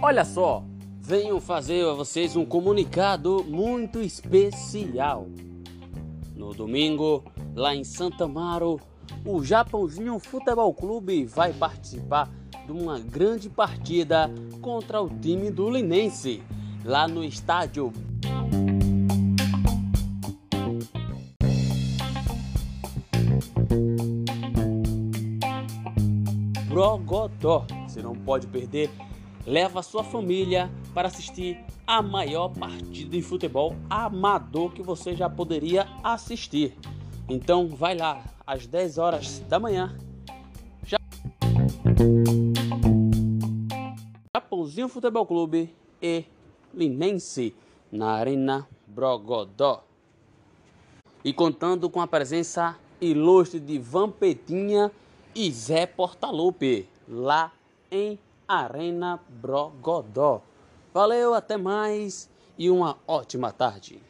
Olha só, venho fazer a vocês um comunicado muito especial. No domingo, lá em Santa Amaro, o Japãozinho Futebol Clube vai participar de uma grande partida contra o time do Linense, lá no estádio. Brogodó. Você não pode perder. Leva sua família para assistir a maior partida de futebol amador que você já poderia assistir. Então vai lá às 10 horas da manhã. Já... Japãozinho Futebol Clube e Linense na Arena Brogodó. E contando com a presença ilustre de Vampetinha e Zé Portalupe, lá em Arena Brogodó. Valeu, até mais e uma ótima tarde.